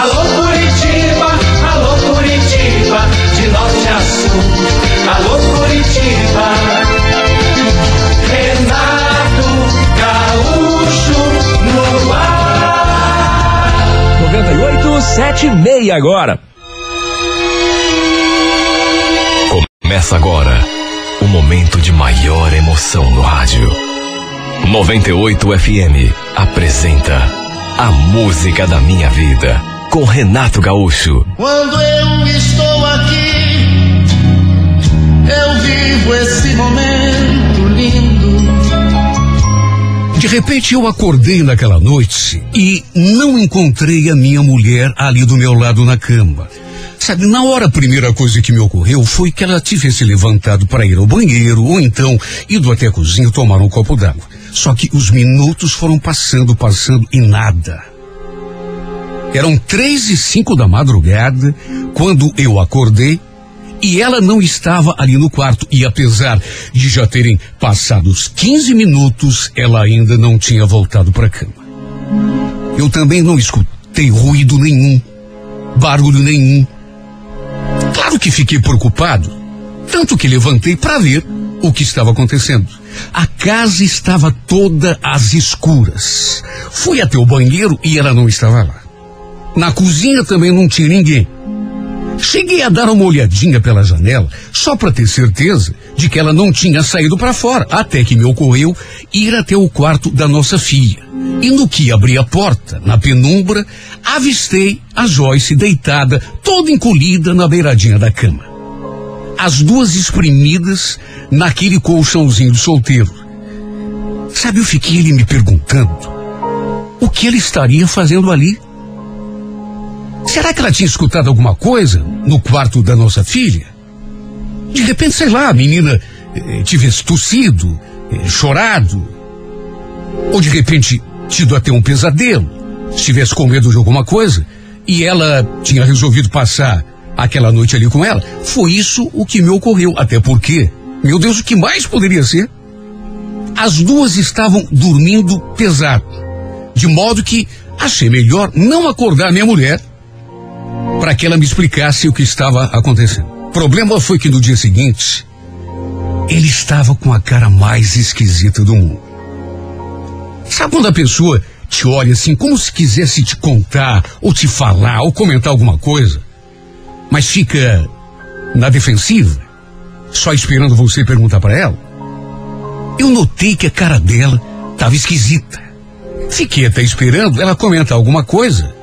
Alô Curitiba, alô Curitiba, de norte a sul. Alô Curitiba. Renato Gaúcho no ar. 98, 7 e meia agora. Começa agora o momento de maior emoção no rádio. 98 FM apresenta A Música da Minha Vida com Renato Gaúcho. Quando eu estou aqui, eu vivo esse momento lindo. De repente eu acordei naquela noite e não encontrei a minha mulher ali do meu lado na cama. Sabe, na hora a primeira coisa que me ocorreu foi que ela tivesse levantado para ir ao banheiro ou então ido até a cozinha tomar um copo d'água. Só que os minutos foram passando, passando e nada. Eram três e cinco da madrugada quando eu acordei e ela não estava ali no quarto. E apesar de já terem passado os 15 minutos, ela ainda não tinha voltado para a cama. Eu também não escutei ruído nenhum, barulho nenhum. Claro que fiquei preocupado, tanto que levantei para ver o que estava acontecendo. A casa estava toda às escuras. Fui até o banheiro e ela não estava lá. Na cozinha também não tinha ninguém. Cheguei a dar uma olhadinha pela janela, só para ter certeza de que ela não tinha saído para fora, até que me ocorreu ir até o quarto da nossa filha. E no que abri a porta, na penumbra, avistei a Joyce deitada, toda encolhida na beiradinha da cama. As duas espremidas naquele colchãozinho de solteiro. Sabe, eu fiquei me perguntando o que ela estaria fazendo ali. Será que ela tinha escutado alguma coisa no quarto da nossa filha? De repente, sei lá, a menina eh, tivesse tossido, eh, chorado, ou de repente tido até um pesadelo, estivesse com medo de alguma coisa, e ela tinha resolvido passar aquela noite ali com ela. Foi isso o que me ocorreu, até porque, meu Deus, o que mais poderia ser? As duas estavam dormindo pesado, de modo que achei melhor não acordar minha mulher para que ela me explicasse o que estava acontecendo. O problema foi que no dia seguinte, ele estava com a cara mais esquisita do mundo. Sabe quando a pessoa te olha assim, como se quisesse te contar, ou te falar, ou comentar alguma coisa, mas fica na defensiva, só esperando você perguntar para ela? Eu notei que a cara dela estava esquisita. Fiquei até esperando ela comentar alguma coisa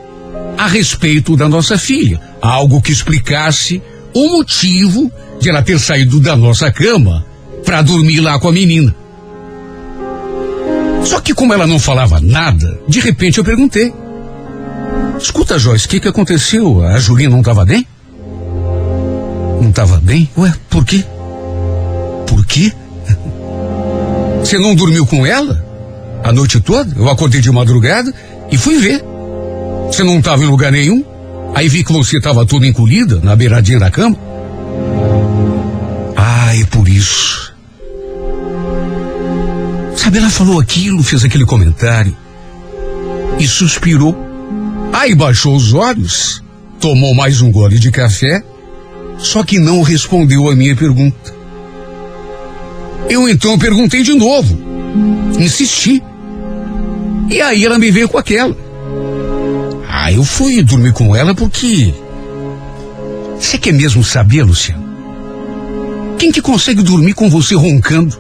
a respeito da nossa filha, algo que explicasse o motivo de ela ter saído da nossa cama para dormir lá com a menina. Só que como ela não falava nada, de repente eu perguntei: Escuta, Joyce, o que, que aconteceu? A Julinha não estava bem? Não estava bem? Ué, por quê? Por quê? Você não dormiu com ela? A noite toda? Eu acordei de madrugada e fui ver. Você não estava em lugar nenhum? Aí vi que você estava toda encolhida na beiradinha da cama. Ah, é por isso. Sabe, ela falou aquilo, fez aquele comentário e suspirou. Aí baixou os olhos, tomou mais um gole de café, só que não respondeu a minha pergunta. Eu então perguntei de novo, insisti. E aí ela me veio com aquela. Ah, eu fui dormir com ela porque. Você quer mesmo saber, Luciano? Quem que consegue dormir com você roncando?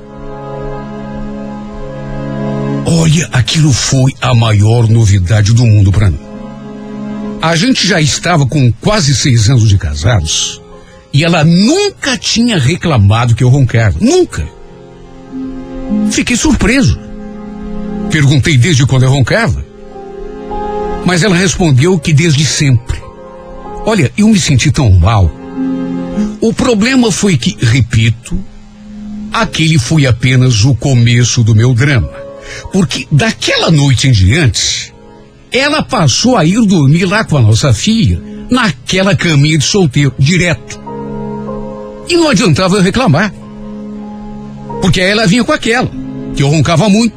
Olha, aquilo foi a maior novidade do mundo para mim. A gente já estava com quase seis anos de casados e ela nunca tinha reclamado que eu roncava. Nunca. Fiquei surpreso. Perguntei desde quando eu roncava. Mas ela respondeu que desde sempre. Olha, eu me senti tão mal. O problema foi que, repito, aquele foi apenas o começo do meu drama. Porque daquela noite em diante, ela passou a ir dormir lá com a nossa filha, naquela caminha de solteiro, direto. E não adiantava eu reclamar. Porque ela vinha com aquela, que eu roncava muito.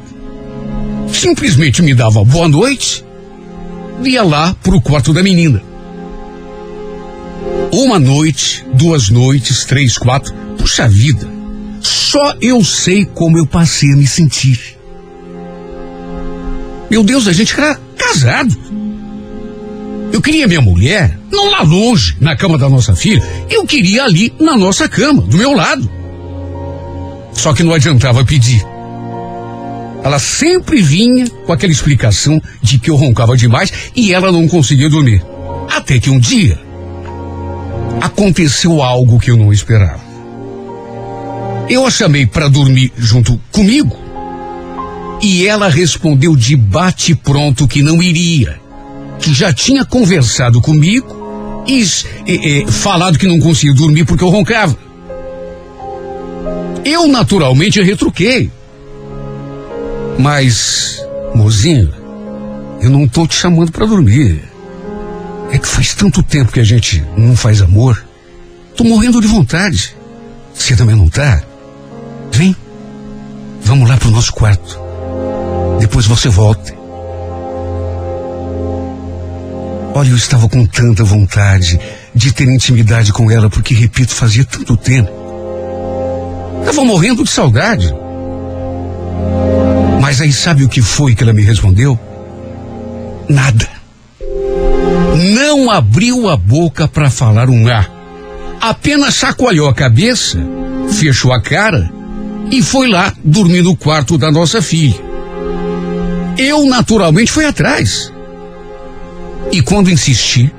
Simplesmente me dava boa noite, ia lá pro quarto da menina. Uma noite, duas noites, três, quatro. Puxa vida. Só eu sei como eu passei a me sentir. Meu Deus, a gente era casado. Eu queria minha mulher, não lá longe, na cama da nossa filha. Eu queria ali na nossa cama, do meu lado. Só que não adiantava pedir. Ela sempre vinha com aquela explicação de que eu roncava demais e ela não conseguia dormir. Até que um dia aconteceu algo que eu não esperava. Eu a chamei para dormir junto comigo e ela respondeu de bate pronto que não iria, que já tinha conversado comigo e, e, e falado que não conseguia dormir porque eu roncava. Eu naturalmente retruquei. Mas, mozinho, eu não tô te chamando para dormir. É que faz tanto tempo que a gente não faz amor. Tô morrendo de vontade. Você também não tá? Vem. Vamos lá pro nosso quarto. Depois você volta. Olha, eu estava com tanta vontade de ter intimidade com ela, porque, repito, fazia tanto tempo. Estava morrendo de saudade. Mas aí sabe o que foi que ela me respondeu? Nada. Não abriu a boca para falar um A. Apenas chacoalhou a cabeça, fechou a cara e foi lá dormir no quarto da nossa filha. Eu naturalmente fui atrás. E quando insisti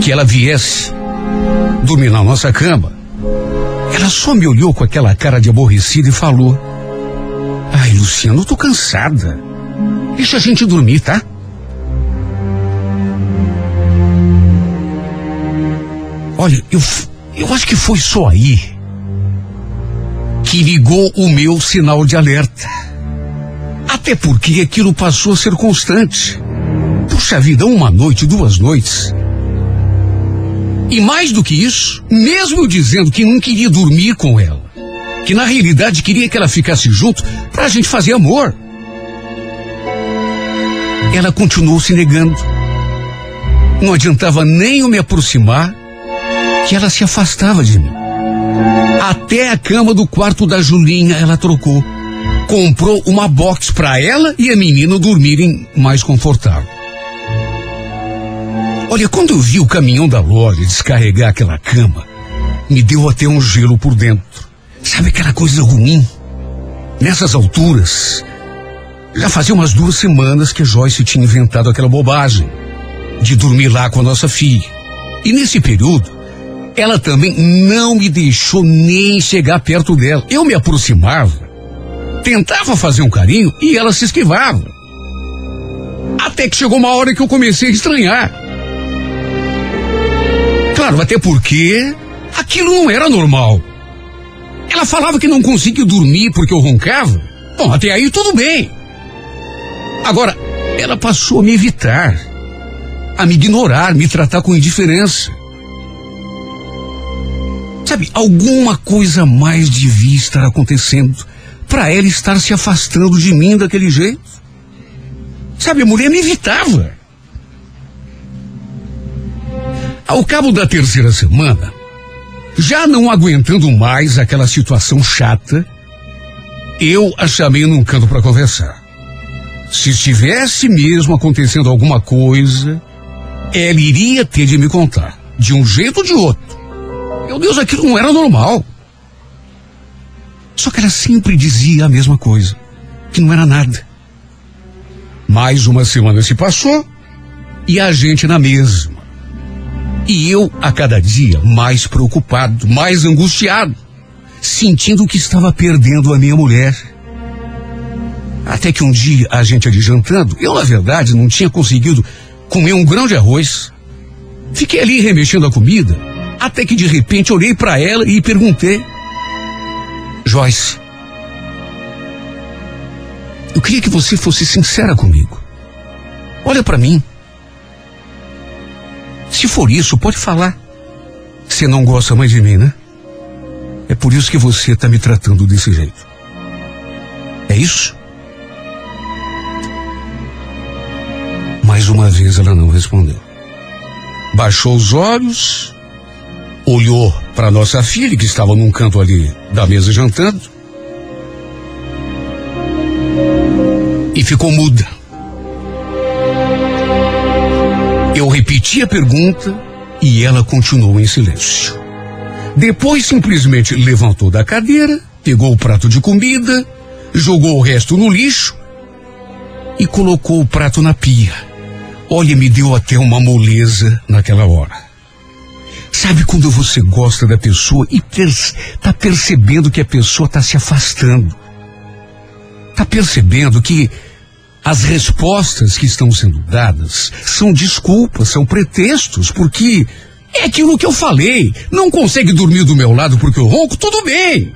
que ela viesse dormir na nossa cama, ela só me olhou com aquela cara de aborrecida e falou: Ai, Luciano, eu tô cansada. Deixa a gente dormir, tá? Olha, eu, eu acho que foi só aí que ligou o meu sinal de alerta. Até porque aquilo passou a ser constante. Puxa vida, uma noite, duas noites. E mais do que isso, mesmo dizendo que não queria dormir com ela, que na realidade queria que ela ficasse junto para a gente fazer amor. Ela continuou se negando. Não adiantava nem eu me aproximar, que ela se afastava de mim. Até a cama do quarto da Julinha ela trocou. Comprou uma box para ela e a menina dormirem mais confortável. Olha, quando eu vi o caminhão da loja descarregar aquela cama, me deu até um gelo por dentro. Sabe aquela coisa ruim? Nessas alturas, já fazia umas duas semanas que Joyce tinha inventado aquela bobagem de dormir lá com a nossa filha. E nesse período, ela também não me deixou nem chegar perto dela. Eu me aproximava, tentava fazer um carinho e ela se esquivava. Até que chegou uma hora que eu comecei a estranhar. Claro, até porque aquilo não era normal. Ela falava que não conseguia dormir porque eu roncava. Bom, até aí tudo bem. Agora, ela passou a me evitar, a me ignorar, me tratar com indiferença. Sabe, alguma coisa mais devia estar acontecendo para ela estar se afastando de mim daquele jeito. Sabe, a mulher me evitava. Ao cabo da terceira semana, já não aguentando mais aquela situação chata, eu a chamei num canto para conversar. Se estivesse mesmo acontecendo alguma coisa, ela iria ter de me contar, de um jeito ou de outro. Meu Deus, aquilo não era normal. Só que ela sempre dizia a mesma coisa, que não era nada. Mais uma semana se passou e a gente na mesma. E eu, a cada dia, mais preocupado, mais angustiado, sentindo que estava perdendo a minha mulher. Até que um dia, a gente ali jantando, eu, na verdade, não tinha conseguido comer um grão de arroz. Fiquei ali remexendo a comida, até que de repente olhei para ela e perguntei: Joyce, eu queria que você fosse sincera comigo. Olha para mim. Se for isso, pode falar. Você não gosta mais de mim, né? É por isso que você está me tratando desse jeito. É isso? Mais uma vez ela não respondeu. Baixou os olhos olhou para nossa filha, que estava num canto ali da mesa jantando, e ficou muda. Eu repeti a pergunta e ela continuou em silêncio. Depois simplesmente levantou da cadeira, pegou o prato de comida, jogou o resto no lixo e colocou o prato na pia. Olha, me deu até uma moleza naquela hora. Sabe quando você gosta da pessoa e está percebendo que a pessoa está se afastando? Está percebendo que as respostas que estão sendo dadas são desculpas, são pretextos, porque é aquilo que eu falei. Não consegue dormir do meu lado porque eu ronco, tudo bem.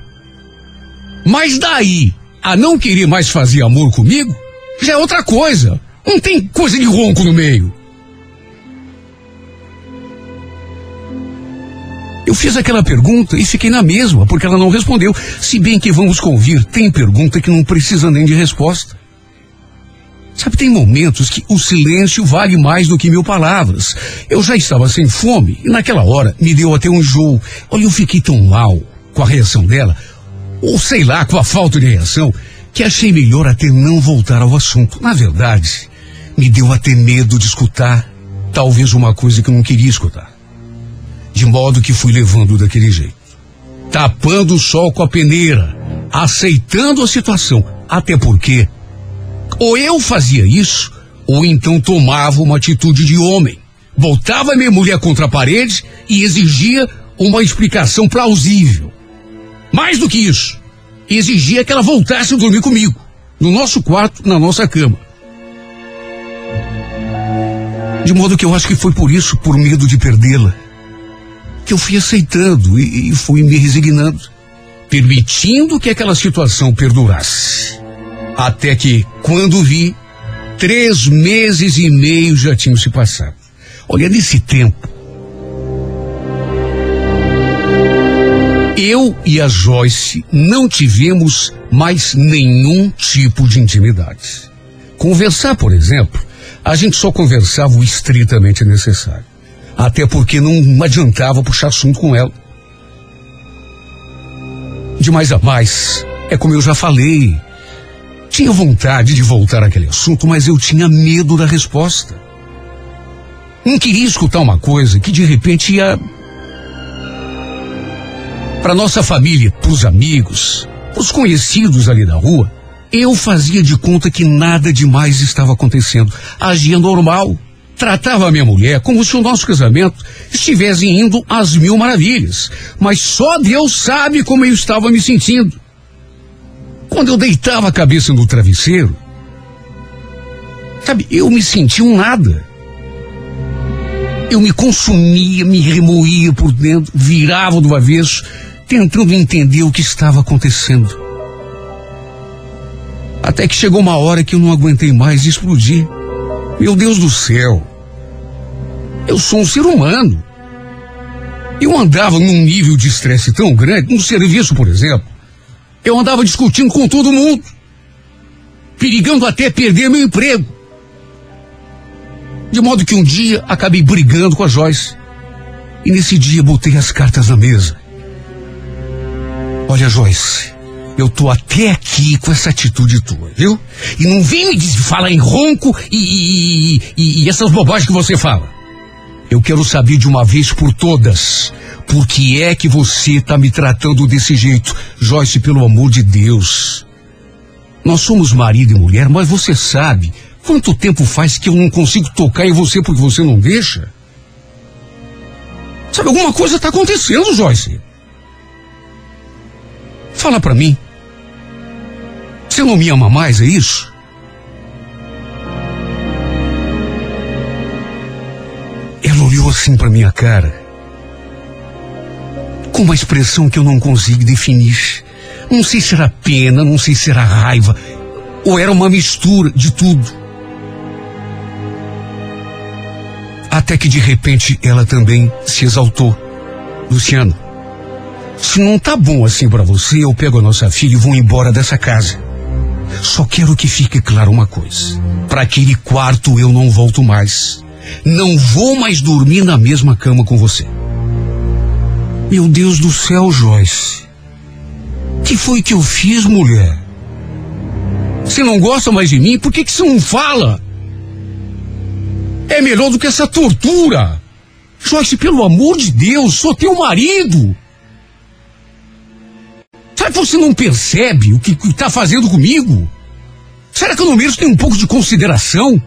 Mas daí a não querer mais fazer amor comigo, já é outra coisa. Não tem coisa de ronco no meio. Eu fiz aquela pergunta e fiquei na mesma, porque ela não respondeu. Se bem que vamos convir, tem pergunta que não precisa nem de resposta. Sabe, tem momentos que o silêncio vale mais do que mil palavras. Eu já estava sem fome e naquela hora me deu até um enjoo. Olha, eu fiquei tão mal com a reação dela, ou sei lá, com a falta de reação, que achei melhor até não voltar ao assunto. Na verdade, me deu até medo de escutar talvez uma coisa que eu não queria escutar de modo que fui levando daquele jeito. Tapando o sol com a peneira, aceitando a situação, até porque ou eu fazia isso, ou então tomava uma atitude de homem. Voltava minha mulher contra a parede e exigia uma explicação plausível. Mais do que isso, exigia que ela voltasse a dormir comigo, no nosso quarto, na nossa cama. De modo que eu acho que foi por isso, por medo de perdê-la, que eu fui aceitando e, e fui me resignando, permitindo que aquela situação perdurasse. Até que, quando vi, três meses e meio já tinham se passado. Olha, nesse tempo, eu e a Joyce não tivemos mais nenhum tipo de intimidade. Conversar, por exemplo, a gente só conversava o estritamente necessário. Até porque não adiantava puxar assunto com ela. De mais a mais, é como eu já falei. Tinha vontade de voltar àquele assunto, mas eu tinha medo da resposta. Não queria escutar uma coisa que de repente ia para nossa família, para os amigos, os conhecidos ali da rua. Eu fazia de conta que nada demais estava acontecendo, agia normal tratava a minha mulher como se o nosso casamento estivesse indo às mil maravilhas. Mas só Deus sabe como eu estava me sentindo. Quando eu deitava a cabeça no travesseiro, sabe, eu me sentia um nada. Eu me consumia, me remoía por dentro, virava do avesso, tentando entender o que estava acontecendo. Até que chegou uma hora que eu não aguentei mais e explodi. Meu Deus do céu. Eu sou um ser humano. Eu andava num nível de estresse tão grande, no serviço, por exemplo. Eu andava discutindo com todo mundo. Perigando até perder meu emprego. De modo que um dia acabei brigando com a Joyce. E nesse dia botei as cartas na mesa. Olha, Joyce, eu tô até aqui com essa atitude tua, viu? E não vem me falar em ronco e, e, e, e essas bobagens que você fala. Eu quero saber de uma vez por todas. Por que é que você está me tratando desse jeito? Joyce, pelo amor de Deus. Nós somos marido e mulher, mas você sabe quanto tempo faz que eu não consigo tocar em você porque você não deixa? Sabe, alguma coisa está acontecendo, Joyce. Fala para mim. Você não me ama mais, é isso? Ela olhou assim para minha cara, com uma expressão que eu não consigo definir. Não sei se era pena, não sei se era raiva, ou era uma mistura de tudo. Até que de repente ela também se exaltou. Luciano, se não tá bom assim para você, eu pego a nossa filha e vou embora dessa casa. Só quero que fique claro uma coisa. Para aquele quarto eu não volto mais. Não vou mais dormir na mesma cama com você. Meu Deus do céu, Joyce. Que foi que eu fiz, mulher? Você não gosta mais de mim? Por que, que você não fala? É melhor do que essa tortura. Joyce, pelo amor de Deus, sou teu marido. Será que você não percebe o que está fazendo comigo? Será que eu não mereço ter um pouco de consideração?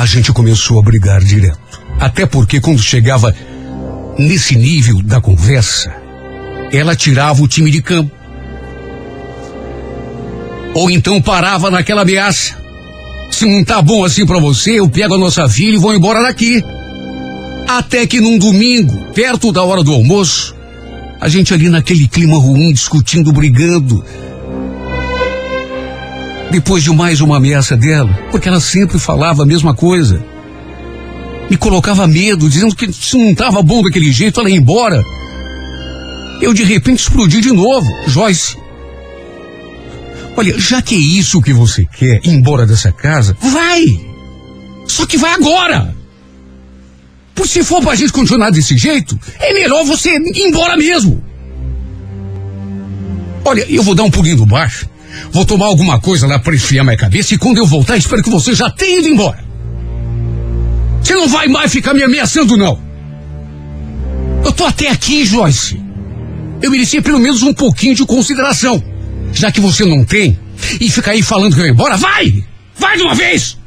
A gente começou a brigar direto. Até porque quando chegava nesse nível da conversa, ela tirava o time de campo. Ou então parava naquela ameaça. Se não tá bom assim para você, eu pego a nossa filha e vou embora daqui. Até que num domingo, perto da hora do almoço, a gente ali naquele clima ruim, discutindo, brigando. Depois de mais uma ameaça dela, porque ela sempre falava a mesma coisa. Me colocava medo, dizendo que se não estava bom daquele jeito, ela ia embora. Eu de repente explodi de novo. Joyce, olha, já que é isso que você quer, ir embora dessa casa, vai! Só que vai agora! Por se for pra gente continuar desse jeito, é melhor você ir embora mesmo. Olha, eu vou dar um pulinho no baixo, vou tomar alguma coisa lá pra esfriar minha cabeça e quando eu voltar, espero que você já tenha ido embora. Você não vai mais ficar me ameaçando, não. Eu tô até aqui, Joyce. Eu merecia pelo menos um pouquinho de consideração. Já que você não tem, e fica aí falando que eu ia embora, vai! Vai de uma vez!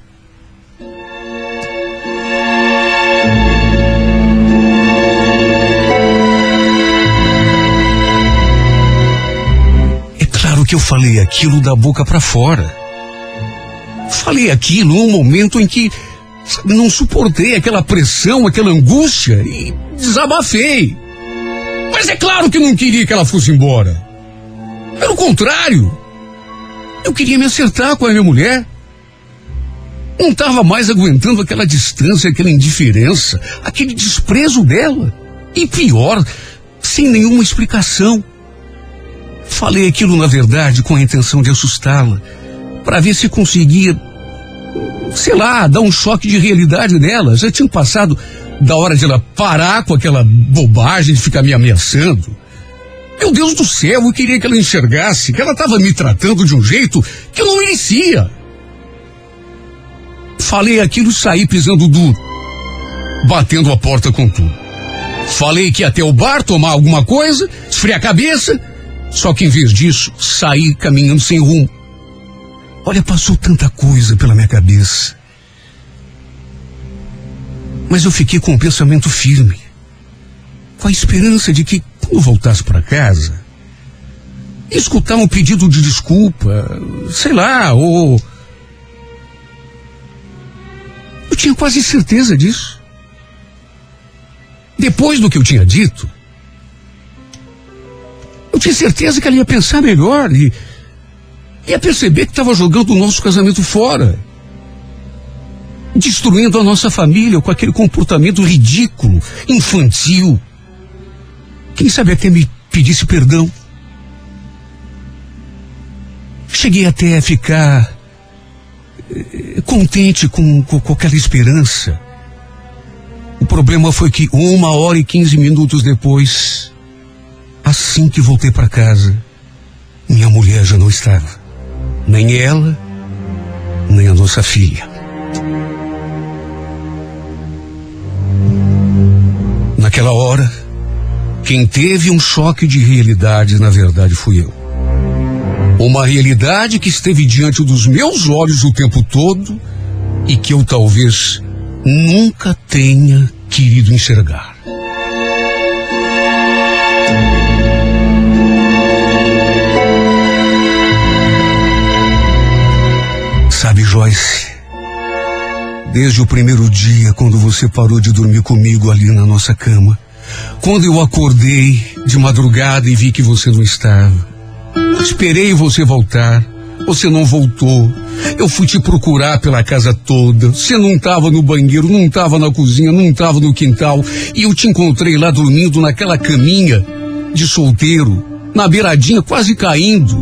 Que eu falei aquilo da boca para fora. Falei aquilo num momento em que não suportei aquela pressão, aquela angústia e desabafei. Mas é claro que não queria que ela fosse embora. Pelo contrário, eu queria me acertar com a minha mulher. Não estava mais aguentando aquela distância, aquela indiferença, aquele desprezo dela. E pior, sem nenhuma explicação. Falei aquilo, na verdade, com a intenção de assustá-la, para ver se conseguia, sei lá, dar um choque de realidade nela. Já tinha passado da hora de ela parar com aquela bobagem de ficar me ameaçando. Meu Deus do céu, eu queria que ela enxergasse que ela estava me tratando de um jeito que eu não merecia. Falei aquilo e saí pisando duro, batendo a porta com tudo. Falei que ia até o bar tomar alguma coisa, esfriar a cabeça, só que em vez disso, saí caminhando sem rumo. Olha, passou tanta coisa pela minha cabeça. Mas eu fiquei com o um pensamento firme, com a esperança de que, quando voltasse para casa, escutar um pedido de desculpa, sei lá, ou. Eu tinha quase certeza disso. Depois do que eu tinha dito, tinha certeza que ela ia pensar melhor e ia perceber que estava jogando o nosso casamento fora destruindo a nossa família com aquele comportamento ridículo, infantil. Quem sabe até me pedisse perdão. Cheguei até a ficar eh, contente com, com, com aquela esperança. O problema foi que uma hora e quinze minutos depois, assim que voltei para casa, minha mulher já não estava. Nem ela, nem a nossa filha. Naquela hora, quem teve um choque de realidade, na verdade, fui eu. Uma realidade que esteve diante dos meus olhos o tempo todo e que eu talvez nunca tenha querido enxergar. Joyce, desde o primeiro dia, quando você parou de dormir comigo ali na nossa cama, quando eu acordei de madrugada e vi que você não estava, esperei você voltar, Você não voltou. Eu fui te procurar pela casa toda. Você não estava no banheiro, não estava na cozinha, não estava no quintal. E eu te encontrei lá dormindo naquela caminha de solteiro, na beiradinha, quase caindo.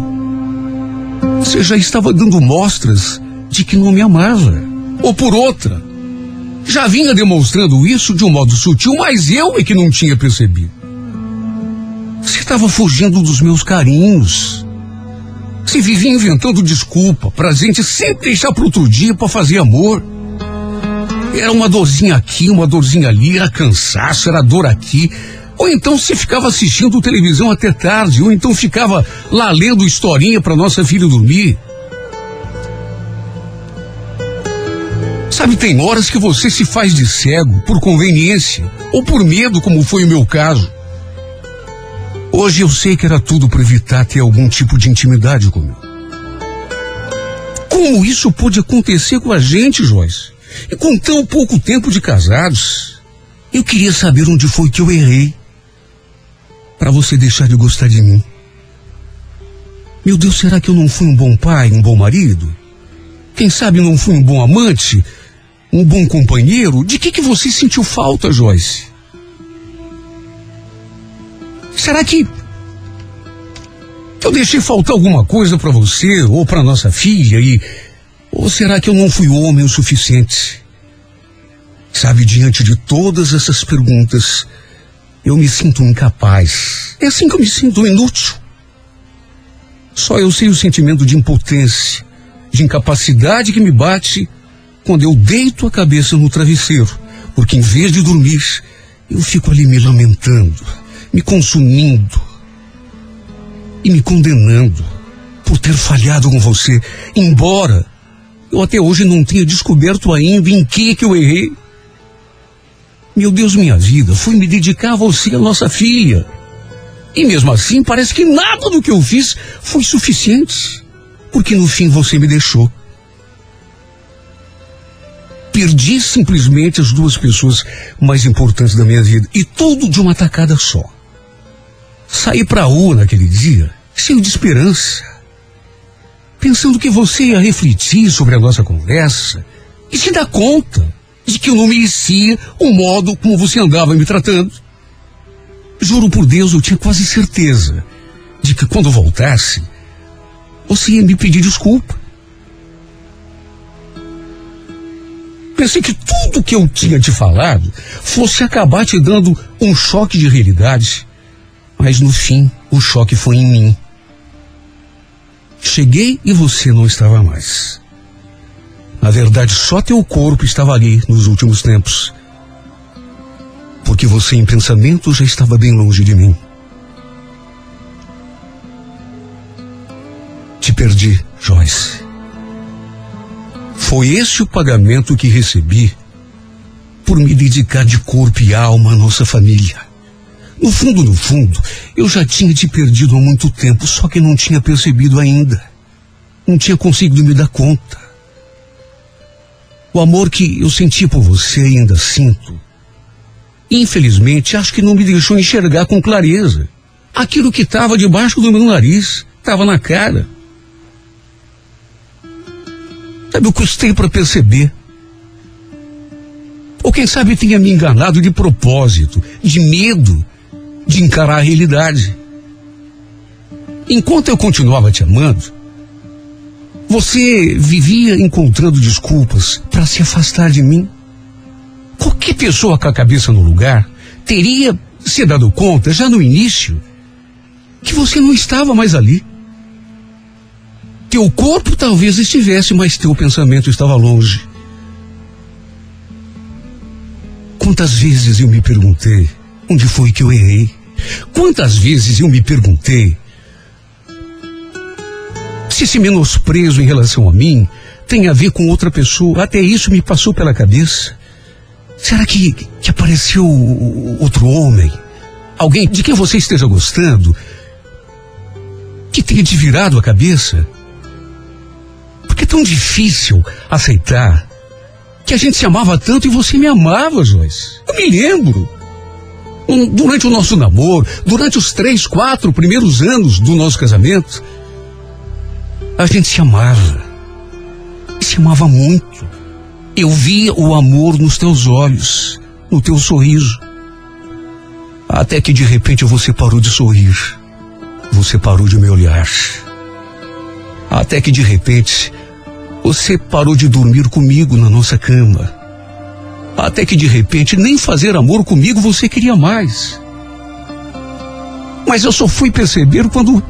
Você já estava dando mostras de que não me amava. Ou por outra, já vinha demonstrando isso de um modo sutil, mas eu é que não tinha percebido. Você estava fugindo dos meus carinhos. Você vivia inventando desculpa pra gente sempre deixar para outro dia para fazer amor. Era uma dorzinha aqui, uma dorzinha ali, era cansaço, era dor aqui. Ou então se ficava assistindo televisão até tarde, ou então ficava lá lendo historinha para nossa filha dormir. Sabe, tem horas que você se faz de cego por conveniência ou por medo, como foi o meu caso. Hoje eu sei que era tudo para evitar ter algum tipo de intimidade comigo. Como isso pôde acontecer com a gente, Joyce? E com tão pouco tempo de casados. Eu queria saber onde foi que eu errei para você deixar de gostar de mim. Meu Deus, será que eu não fui um bom pai, um bom marido? Quem sabe não fui um bom amante? Um bom companheiro, de que que você sentiu falta, Joyce? Será que eu deixei faltar alguma coisa para você ou para nossa filha e ou será que eu não fui homem o suficiente? Sabe, diante de todas essas perguntas, eu me sinto incapaz. É assim que eu me sinto inútil. Só eu sei o sentimento de impotência, de incapacidade que me bate quando eu deito a cabeça no travesseiro, porque em vez de dormir, eu fico ali me lamentando, me consumindo e me condenando por ter falhado com você, embora eu até hoje não tenha descoberto ainda em que que eu errei. Meu Deus, minha vida foi me dedicar a você, a nossa filha. E mesmo assim, parece que nada do que eu fiz foi suficiente, porque no fim você me deixou perdi simplesmente as duas pessoas mais importantes da minha vida. E tudo de uma tacada só. Saí pra rua naquele dia, cheio de esperança. Pensando que você ia refletir sobre a nossa conversa e se dar conta de que eu não merecia o modo como você andava me tratando. Juro por Deus, eu tinha quase certeza de que quando voltasse, você ia me pedir desculpa. Pensei que tudo que eu tinha te falado fosse acabar te dando um choque de realidade. Mas no fim, o choque foi em mim. Cheguei e você não estava mais. Na verdade, só teu corpo estava ali nos últimos tempos. Porque você, em pensamento, já estava bem longe de mim. Te perdi, Joyce. Foi esse o pagamento que recebi por me dedicar de corpo e alma à nossa família. No fundo, no fundo, eu já tinha te perdido há muito tempo, só que não tinha percebido ainda. Não tinha conseguido me dar conta. O amor que eu sentia por você ainda sinto. Infelizmente, acho que não me deixou enxergar com clareza. Aquilo que estava debaixo do meu nariz, estava na cara. Sabe, eu custei para perceber. Ou quem sabe tenha me enganado de propósito, de medo de encarar a realidade. Enquanto eu continuava te amando, você vivia encontrando desculpas para se afastar de mim. Qualquer pessoa com a cabeça no lugar teria se dado conta já no início que você não estava mais ali. Teu corpo talvez estivesse, mas teu pensamento estava longe. Quantas vezes eu me perguntei onde foi que eu errei? Quantas vezes eu me perguntei se esse menosprezo em relação a mim tem a ver com outra pessoa? Até isso me passou pela cabeça. Será que, que apareceu outro homem? Alguém de quem você esteja gostando? Que tenha te virado a cabeça? Tão difícil aceitar que a gente se amava tanto e você me amava, Joyce. Eu me lembro. durante o nosso namoro, durante os três, quatro primeiros anos do nosso casamento, A gente se amava. Se amava muito. Eu via o amor nos teus olhos, no teu sorriso. Até que de repente você parou de sorrir. Você parou de me olhar. Até que de repente você parou de dormir comigo na nossa cama. Até que de repente nem fazer amor comigo você queria mais. Mas eu só fui perceber quando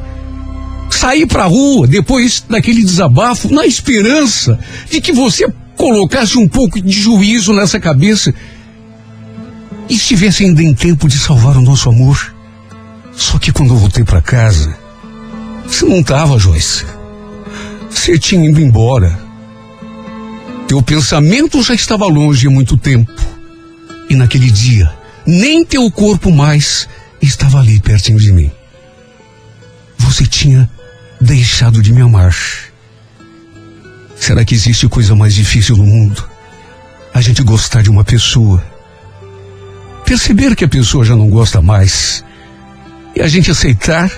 saí pra rua depois daquele desabafo, na esperança de que você colocasse um pouco de juízo nessa cabeça e estivesse ainda em tempo de salvar o nosso amor. Só que quando eu voltei para casa, você não estava, Joyce. Você tinha ido embora. Teu pensamento já estava longe há muito tempo. E naquele dia, nem teu corpo mais estava ali pertinho de mim. Você tinha deixado de me amar. Será que existe coisa mais difícil no mundo? A gente gostar de uma pessoa perceber que a pessoa já não gosta mais e a gente aceitar.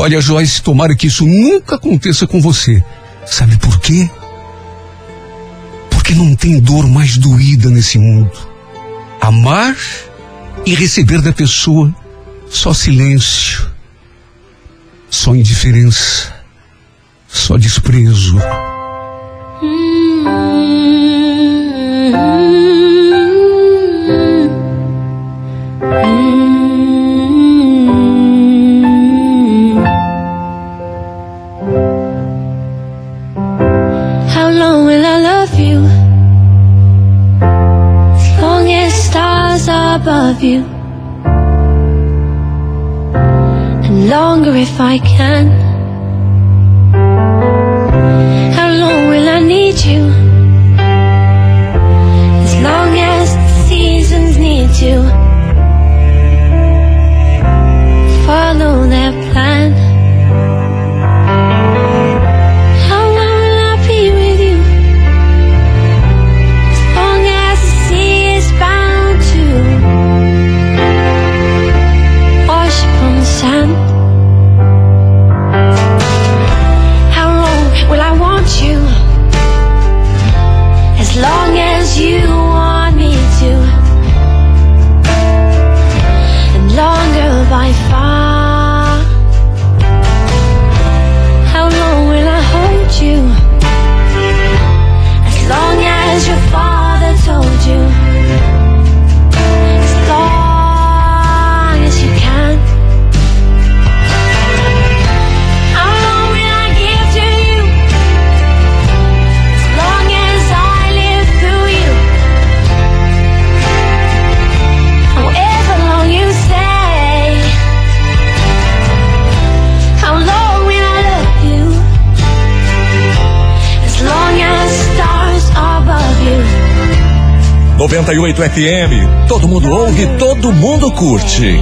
Olha, Joyce, tomara que isso nunca aconteça com você. Sabe por quê? Porque não tem dor mais doída nesse mundo. Amar e receber da pessoa só silêncio, só indiferença, só desprezo. How 98 FM. Todo mundo ouve, todo mundo curte.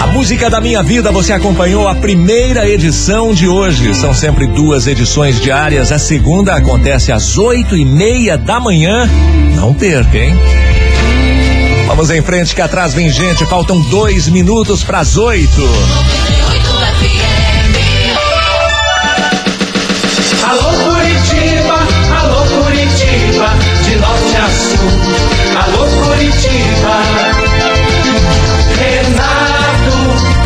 A música da minha vida, você acompanhou a primeira edição de hoje. São sempre duas edições diárias. A segunda acontece às oito e meia da manhã. Não perca, hein? Vamos em frente que atrás vem gente. Faltam dois minutos para as oito. Alô norte a sul. Alô Curitiba, Renato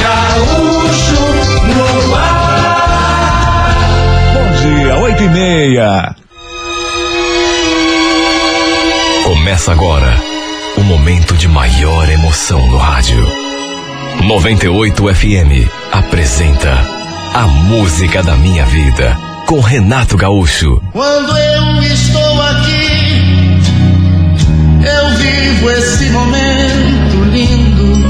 Gaúcho no ar. Bom dia, oito e meia. Começa agora o momento de maior emoção no rádio. 98 FM apresenta A Música da Minha Vida com Renato Gaúcho. Quando eu estou aqui, eu vivo esse momento lindo.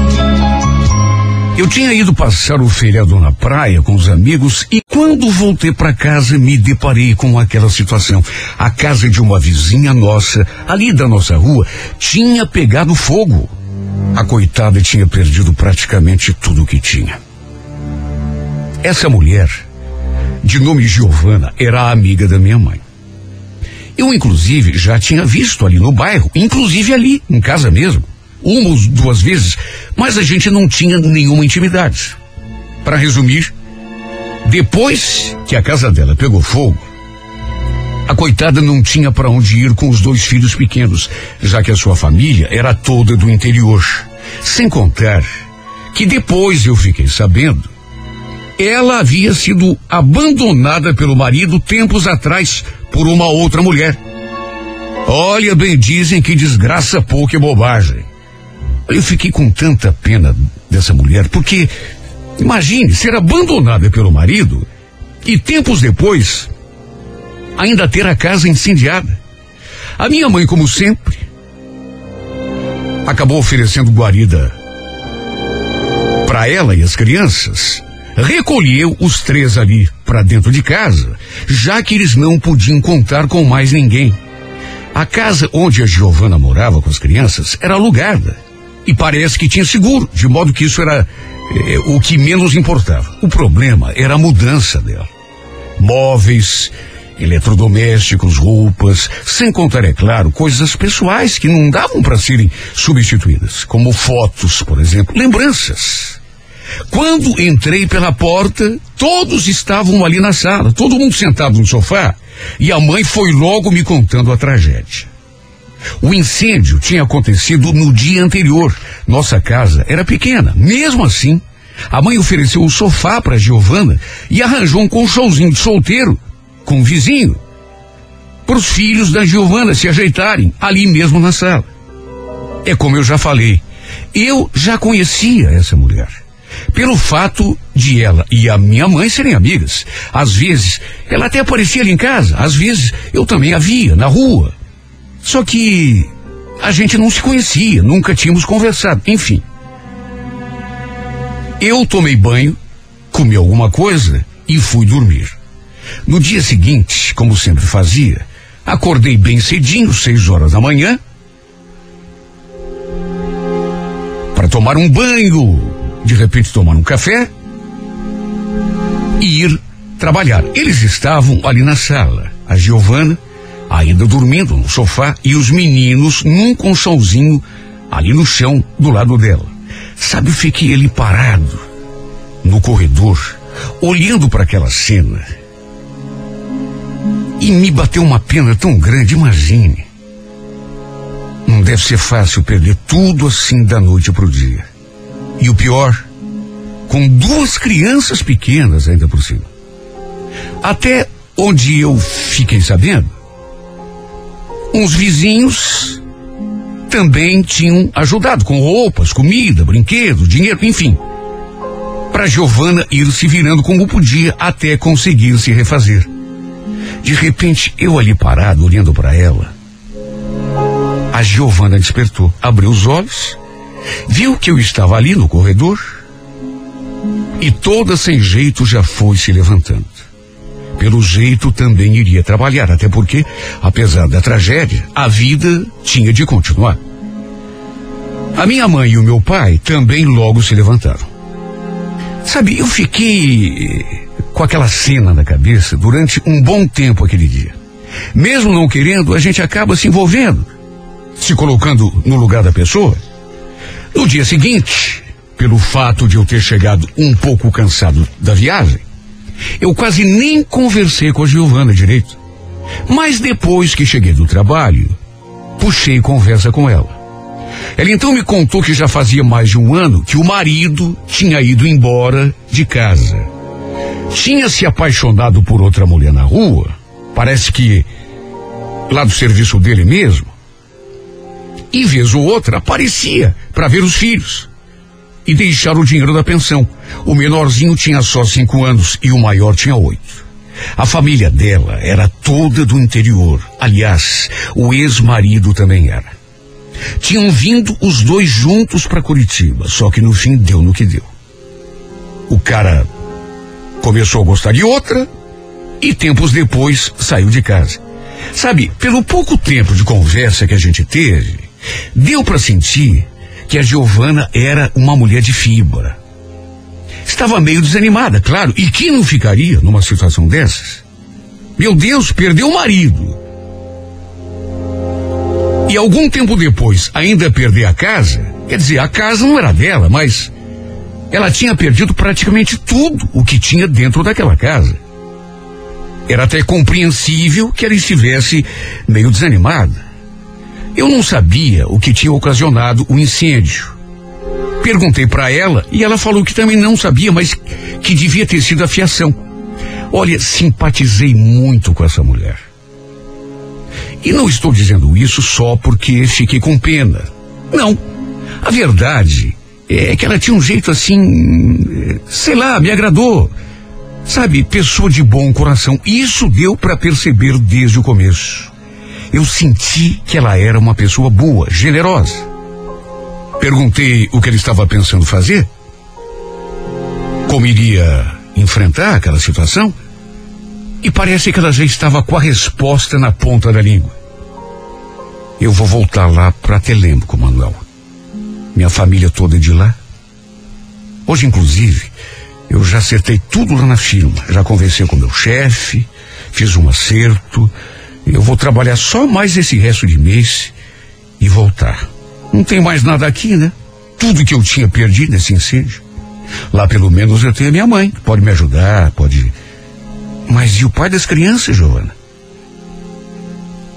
Eu tinha ido passar o feriado na praia com os amigos e quando voltei para casa me deparei com aquela situação. A casa de uma vizinha nossa, ali da nossa rua, tinha pegado fogo. A coitada tinha perdido praticamente tudo o que tinha. Essa mulher, de nome Giovana, era amiga da minha mãe. Eu, inclusive, já tinha visto ali no bairro, inclusive ali, em casa mesmo, uma ou duas vezes, mas a gente não tinha nenhuma intimidade. Para resumir, Depois que a casa dela pegou fogo, a coitada não tinha para onde ir com os dois filhos pequenos, já que a sua família era toda do interior. Sem contar que depois eu fiquei sabendo, ela havia sido abandonada pelo marido tempos atrás por uma outra mulher. Olha, bem dizem que desgraça pouca e bobagem. Eu fiquei com tanta pena dessa mulher, porque imagine ser abandonada pelo marido e tempos depois ainda ter a casa incendiada. A minha mãe, como sempre, acabou oferecendo guarida para ela e as crianças. Recolheu os três ali para dentro de casa, já que eles não podiam contar com mais ninguém. A casa onde a Giovana morava com as crianças era alugada e parece que tinha seguro, de modo que isso era eh, o que menos importava. O problema era a mudança dela. Móveis, eletrodomésticos, roupas, sem contar, é claro, coisas pessoais que não davam para serem substituídas, como fotos, por exemplo, lembranças. Quando entrei pela porta, todos estavam ali na sala, todo mundo sentado no sofá, e a mãe foi logo me contando a tragédia. O incêndio tinha acontecido no dia anterior. Nossa casa era pequena. Mesmo assim, a mãe ofereceu o sofá para Giovana e arranjou um colchãozinho de solteiro com um vizinho para os filhos da Giovana se ajeitarem ali mesmo na sala. É como eu já falei, eu já conhecia essa mulher. Pelo fato de ela e a minha mãe serem amigas. Às vezes, ela até aparecia ali em casa, às vezes eu também a via na rua. Só que a gente não se conhecia, nunca tínhamos conversado, enfim. Eu tomei banho, comi alguma coisa e fui dormir. No dia seguinte, como sempre fazia, acordei bem cedinho, seis horas da manhã, para tomar um banho, de repente tomar um café e ir trabalhar. Eles estavam ali na sala, a Giovana ainda dormindo no sofá e os meninos num colchãozinho ali no chão do lado dela. Sabe, fiquei ali parado no corredor, olhando para aquela cena. E me bateu uma pena tão grande, imagine. Não deve ser fácil perder tudo assim da noite pro dia. E o pior, com duas crianças pequenas ainda por cima. Até onde eu fiquei sabendo, uns vizinhos também tinham ajudado com roupas, comida, brinquedos, dinheiro, enfim. Para Giovana ir se virando como podia até conseguir se refazer. De repente, eu ali parado, olhando para ela, a Giovana despertou, abriu os olhos, viu que eu estava ali no corredor e toda sem jeito já foi se levantando. Pelo jeito também iria trabalhar, até porque, apesar da tragédia, a vida tinha de continuar. A minha mãe e o meu pai também logo se levantaram. Sabe, eu fiquei com aquela cena na cabeça durante um bom tempo aquele dia. Mesmo não querendo, a gente acaba se envolvendo, se colocando no lugar da pessoa. No dia seguinte, pelo fato de eu ter chegado um pouco cansado da viagem, eu quase nem conversei com a Giovana direito. Mas depois que cheguei do trabalho, puxei conversa com ela. Ela então me contou que já fazia mais de um ano que o marido tinha ido embora de casa. Tinha se apaixonado por outra mulher na rua, parece que lá do serviço dele mesmo. E vez ou outra aparecia para ver os filhos e deixar o dinheiro da pensão. O menorzinho tinha só cinco anos e o maior tinha oito. A família dela era toda do interior. Aliás, o ex-marido também era. Tinham vindo os dois juntos para Curitiba, só que no fim deu no que deu. O cara começou a gostar de outra e tempos depois saiu de casa. Sabe, pelo pouco tempo de conversa que a gente teve, deu para sentir que a Giovana era uma mulher de fibra. Estava meio desanimada, claro, e quem não ficaria numa situação dessas? Meu Deus, perdeu o marido. E algum tempo depois, ainda perder a casa, quer dizer, a casa não era dela, mas ela tinha perdido praticamente tudo o que tinha dentro daquela casa. Era até compreensível que ela estivesse meio desanimada. Eu não sabia o que tinha ocasionado o incêndio. Perguntei para ela e ela falou que também não sabia, mas que devia ter sido a fiação. Olha, simpatizei muito com essa mulher. E não estou dizendo isso só porque fiquei com pena. Não. A verdade é que ela tinha um jeito assim, sei lá, me agradou. Sabe, pessoa de bom coração. Isso deu para perceber desde o começo. Eu senti que ela era uma pessoa boa, generosa. Perguntei o que ele estava pensando fazer. Como iria enfrentar aquela situação? E parece que ela já estava com a resposta na ponta da língua. Eu vou voltar lá para Telemaco, Manuel. Minha família toda é de lá. Hoje, inclusive, eu já acertei tudo lá na firma. Já conversei com meu chefe, fiz um acerto. Eu vou trabalhar só mais esse resto de mês e voltar. Não tem mais nada aqui, né? Tudo que eu tinha perdido nesse incêndio. Lá pelo menos eu tenho a minha mãe, que pode me ajudar, pode. Mas e o pai das crianças, Giovana?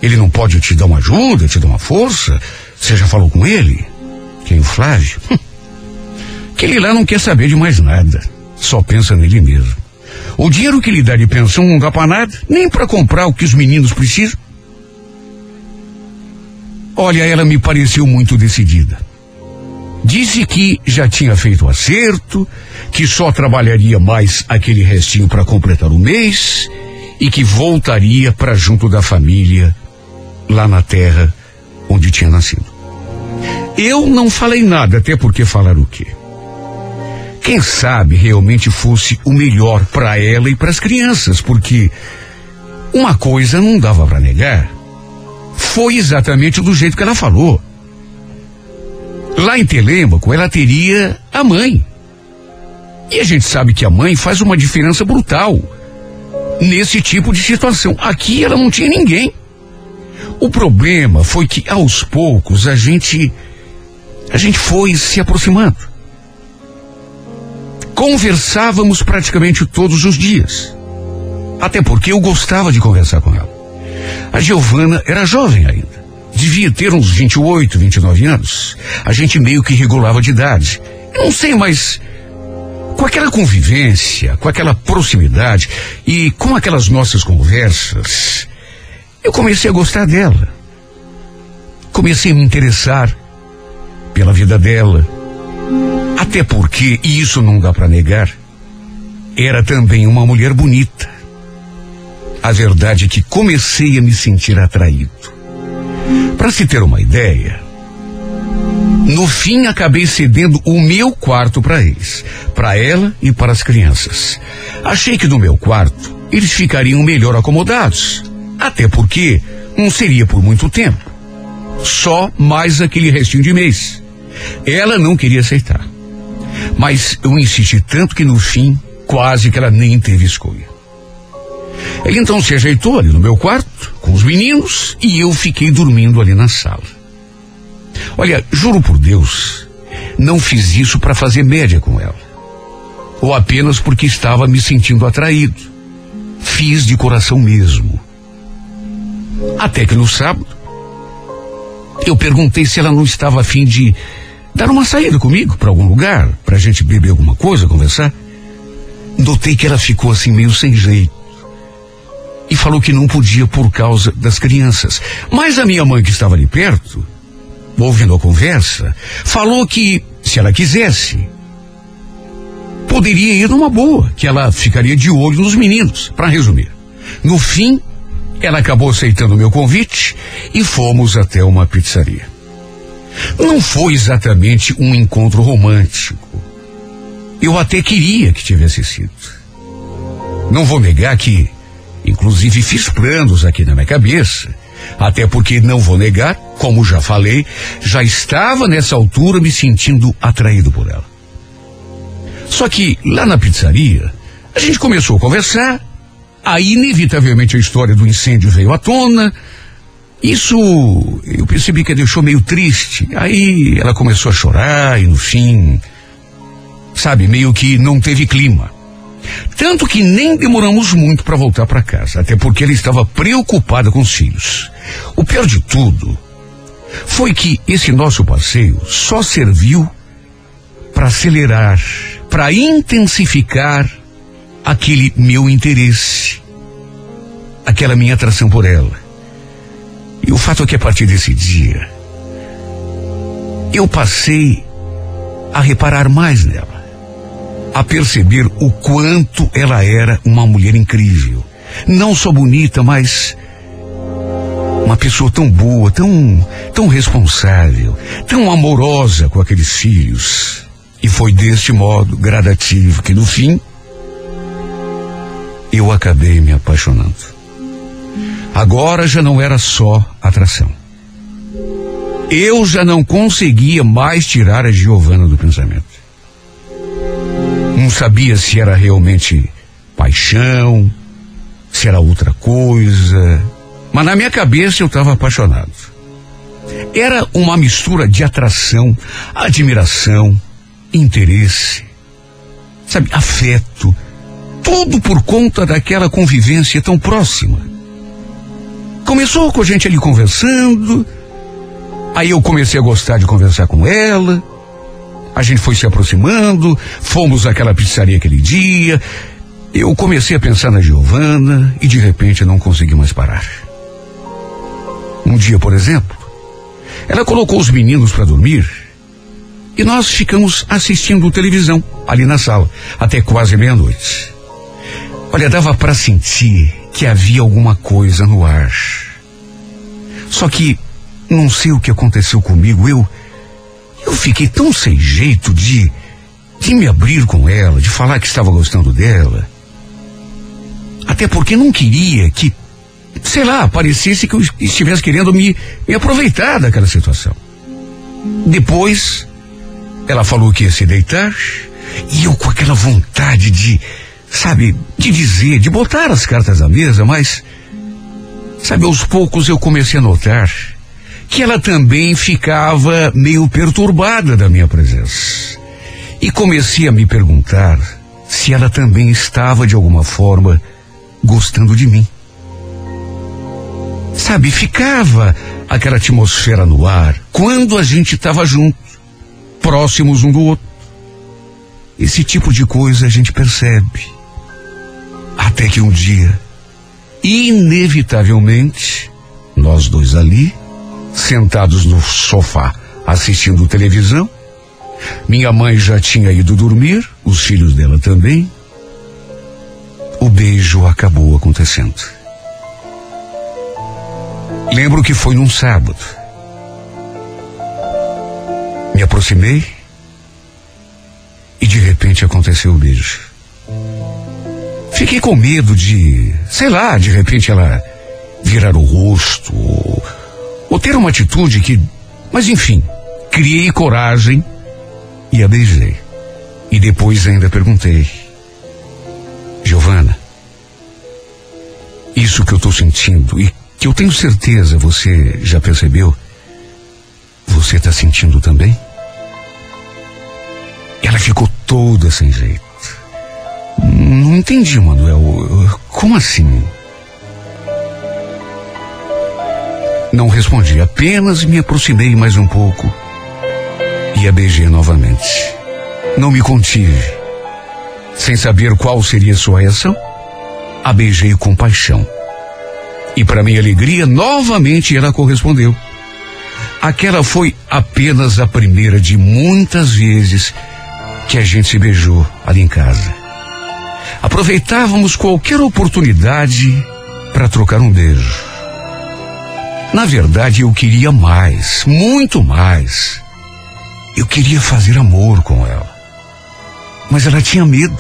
Ele não pode te dar uma ajuda, te dar uma força? Você já falou com ele? Quem, o Flávio? Aquele lá não quer saber de mais nada. Só pensa nele mesmo. O dinheiro que ele dá de pensão não dá para nada, nem para comprar o que os meninos precisam. Olha, ela me pareceu muito decidida. Disse que já tinha feito o acerto, que só trabalharia mais aquele restinho para completar o mês e que voltaria para junto da família lá na terra onde tinha nascido. Eu não falei nada, até porque falar o quê? Quem sabe realmente fosse o melhor para ela e para as crianças, porque uma coisa não dava para negar. Foi exatamente do jeito que ela falou. Lá em Telêmaco, ela teria a mãe. E a gente sabe que a mãe faz uma diferença brutal nesse tipo de situação. Aqui ela não tinha ninguém. O problema foi que aos poucos a gente a gente foi se aproximando. Conversávamos praticamente todos os dias. Até porque eu gostava de conversar com ela. A Giovana era jovem ainda. Devia ter uns 28, 29 anos. A gente meio que regulava de idade. Eu não sei, mas com aquela convivência, com aquela proximidade e com aquelas nossas conversas, eu comecei a gostar dela. Comecei a me interessar pela vida dela. Até porque, e isso não dá para negar, era também uma mulher bonita. A verdade é que comecei a me sentir atraído. Para se ter uma ideia, no fim acabei cedendo o meu quarto para eles, para ela e para as crianças. Achei que no meu quarto eles ficariam melhor acomodados, até porque não seria por muito tempo. Só mais aquele restinho de mês. Ela não queria aceitar. Mas eu insisti tanto que no fim, quase que ela nem teve escolha. Ele então se ajeitou ali no meu quarto, com os meninos, e eu fiquei dormindo ali na sala. Olha, juro por Deus, não fiz isso para fazer média com ela. Ou apenas porque estava me sentindo atraído. Fiz de coração mesmo. Até que no sábado, eu perguntei se ela não estava a fim de dar uma saída comigo para algum lugar, para a gente beber alguma coisa, conversar. Notei que ela ficou assim meio sem jeito. E falou que não podia por causa das crianças. Mas a minha mãe, que estava ali perto, ouvindo a conversa, falou que, se ela quisesse, poderia ir numa boa, que ela ficaria de olho nos meninos, para resumir. No fim, ela acabou aceitando o meu convite e fomos até uma pizzaria. Não foi exatamente um encontro romântico. Eu até queria que tivesse sido. Não vou negar que, inclusive, fiz planos aqui na minha cabeça. Até porque, não vou negar, como já falei, já estava nessa altura me sentindo atraído por ela. Só que, lá na pizzaria, a gente começou a conversar, aí, inevitavelmente, a história do incêndio veio à tona. Isso eu percebi que a deixou meio triste. Aí ela começou a chorar e, no fim, sabe, meio que não teve clima. Tanto que nem demoramos muito para voltar para casa, até porque ela estava preocupada com os filhos. O pior de tudo foi que esse nosso passeio só serviu para acelerar, para intensificar aquele meu interesse, aquela minha atração por ela. E o fato é que a partir desse dia, eu passei a reparar mais nela, a perceber o quanto ela era uma mulher incrível. Não só bonita, mas uma pessoa tão boa, tão, tão responsável, tão amorosa com aqueles filhos. E foi deste modo, gradativo, que no fim, eu acabei me apaixonando. Agora já não era só atração. Eu já não conseguia mais tirar a Giovana do pensamento. Não sabia se era realmente paixão, se era outra coisa, mas na minha cabeça eu estava apaixonado. Era uma mistura de atração, admiração, interesse, sabe, afeto, tudo por conta daquela convivência tão próxima. Começou com a gente ali conversando, aí eu comecei a gostar de conversar com ela, a gente foi se aproximando, fomos àquela pizzaria aquele dia, eu comecei a pensar na Giovana e de repente não consegui mais parar. Um dia, por exemplo, ela colocou os meninos para dormir e nós ficamos assistindo televisão ali na sala até quase meia-noite. Olha, dava para sentir que havia alguma coisa no ar. Só que não sei o que aconteceu comigo, eu eu fiquei tão sem jeito de de me abrir com ela, de falar que estava gostando dela. Até porque não queria que, sei lá, parecesse que eu estivesse querendo me, me aproveitar daquela situação. Depois, ela falou que ia se deitar, e eu com aquela vontade de, sabe, de dizer, de botar as cartas na mesa, mas, sabe, aos poucos eu comecei a notar que ela também ficava meio perturbada da minha presença. E comecei a me perguntar se ela também estava de alguma forma gostando de mim. Sabe, ficava aquela atmosfera no ar quando a gente estava junto, próximos um do outro. Esse tipo de coisa a gente percebe. Até que um dia, inevitavelmente, nós dois ali, sentados no sofá, assistindo televisão, minha mãe já tinha ido dormir, os filhos dela também. O beijo acabou acontecendo. Lembro que foi num sábado. Me aproximei e de repente aconteceu o beijo. Fiquei com medo de, sei lá, de repente ela virar o rosto ou, ter uma atitude que, mas enfim, criei coragem e a beijei. E depois ainda perguntei: Giovana, isso que eu estou sentindo e que eu tenho certeza você já percebeu, você está sentindo também? Ela ficou toda sem jeito. Não entendi, Manuel. Como assim? Não respondi, apenas me aproximei mais um pouco e a beijei novamente. Não me contive. Sem saber qual seria sua reação, a beijei com paixão. E para minha alegria, novamente ela correspondeu. Aquela foi apenas a primeira de muitas vezes que a gente se beijou ali em casa. Aproveitávamos qualquer oportunidade para trocar um beijo. Na verdade, eu queria mais, muito mais. Eu queria fazer amor com ela. Mas ela tinha medo.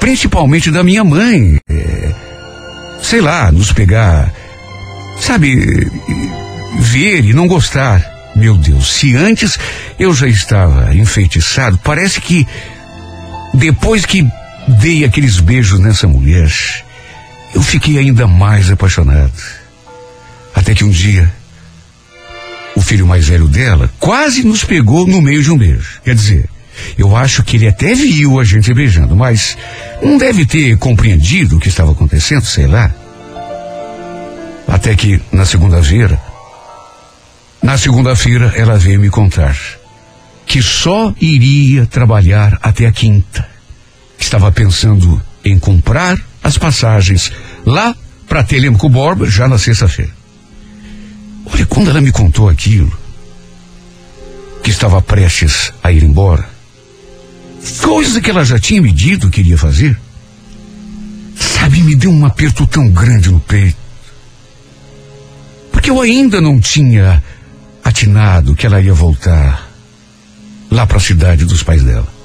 Principalmente da minha mãe. É, sei lá, nos pegar. Sabe, ver e não gostar. Meu Deus, se antes eu já estava enfeitiçado, parece que depois que dei aqueles beijos nessa mulher, eu fiquei ainda mais apaixonado. Até que um dia, o filho mais velho dela quase nos pegou no meio de um beijo. Quer dizer, Eu acho que ele até viu a gente beijando, mas não deve ter compreendido o que estava acontecendo, sei lá. Até que, na segunda-feira, na segunda-feira, ela veio me contar que só iria trabalhar até a quinta. Estava pensando em comprar as passagens lá para Telemaco Borba já na sexta-feira. Olha, quando ela me contou aquilo, que estava prestes a ir embora, coisa que ela já tinha me dito que iria fazer, sabe, me deu um aperto tão grande no peito. Porque eu ainda não tinha atinado que ela ia voltar lá para a cidade dos pais dela.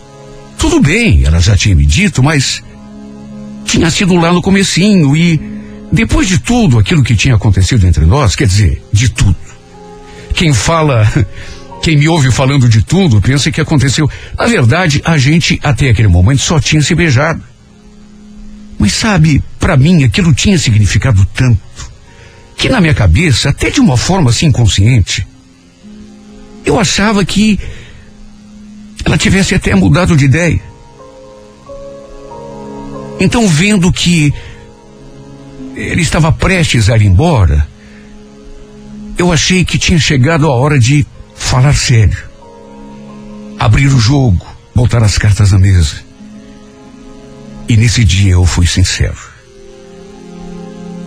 Tudo bem, ela já tinha me dito, mas tinha sido lá no comecinho e depois de tudo aquilo que tinha acontecido entre nós, quer dizer, de tudo. Quem fala, quem me ouve falando de tudo, pensa que aconteceu. Na verdade, a gente até aquele momento só tinha se beijado. Mas sabe, para mim aquilo tinha significado tanto que na minha cabeça, até de uma forma assim inconsciente, eu achava que ela tivesse até mudado de ideia. Então, vendo que ele estava prestes a ir embora, eu achei que tinha chegado a hora de falar sério. Abrir o jogo, botar as cartas na mesa. E nesse dia eu fui sincero.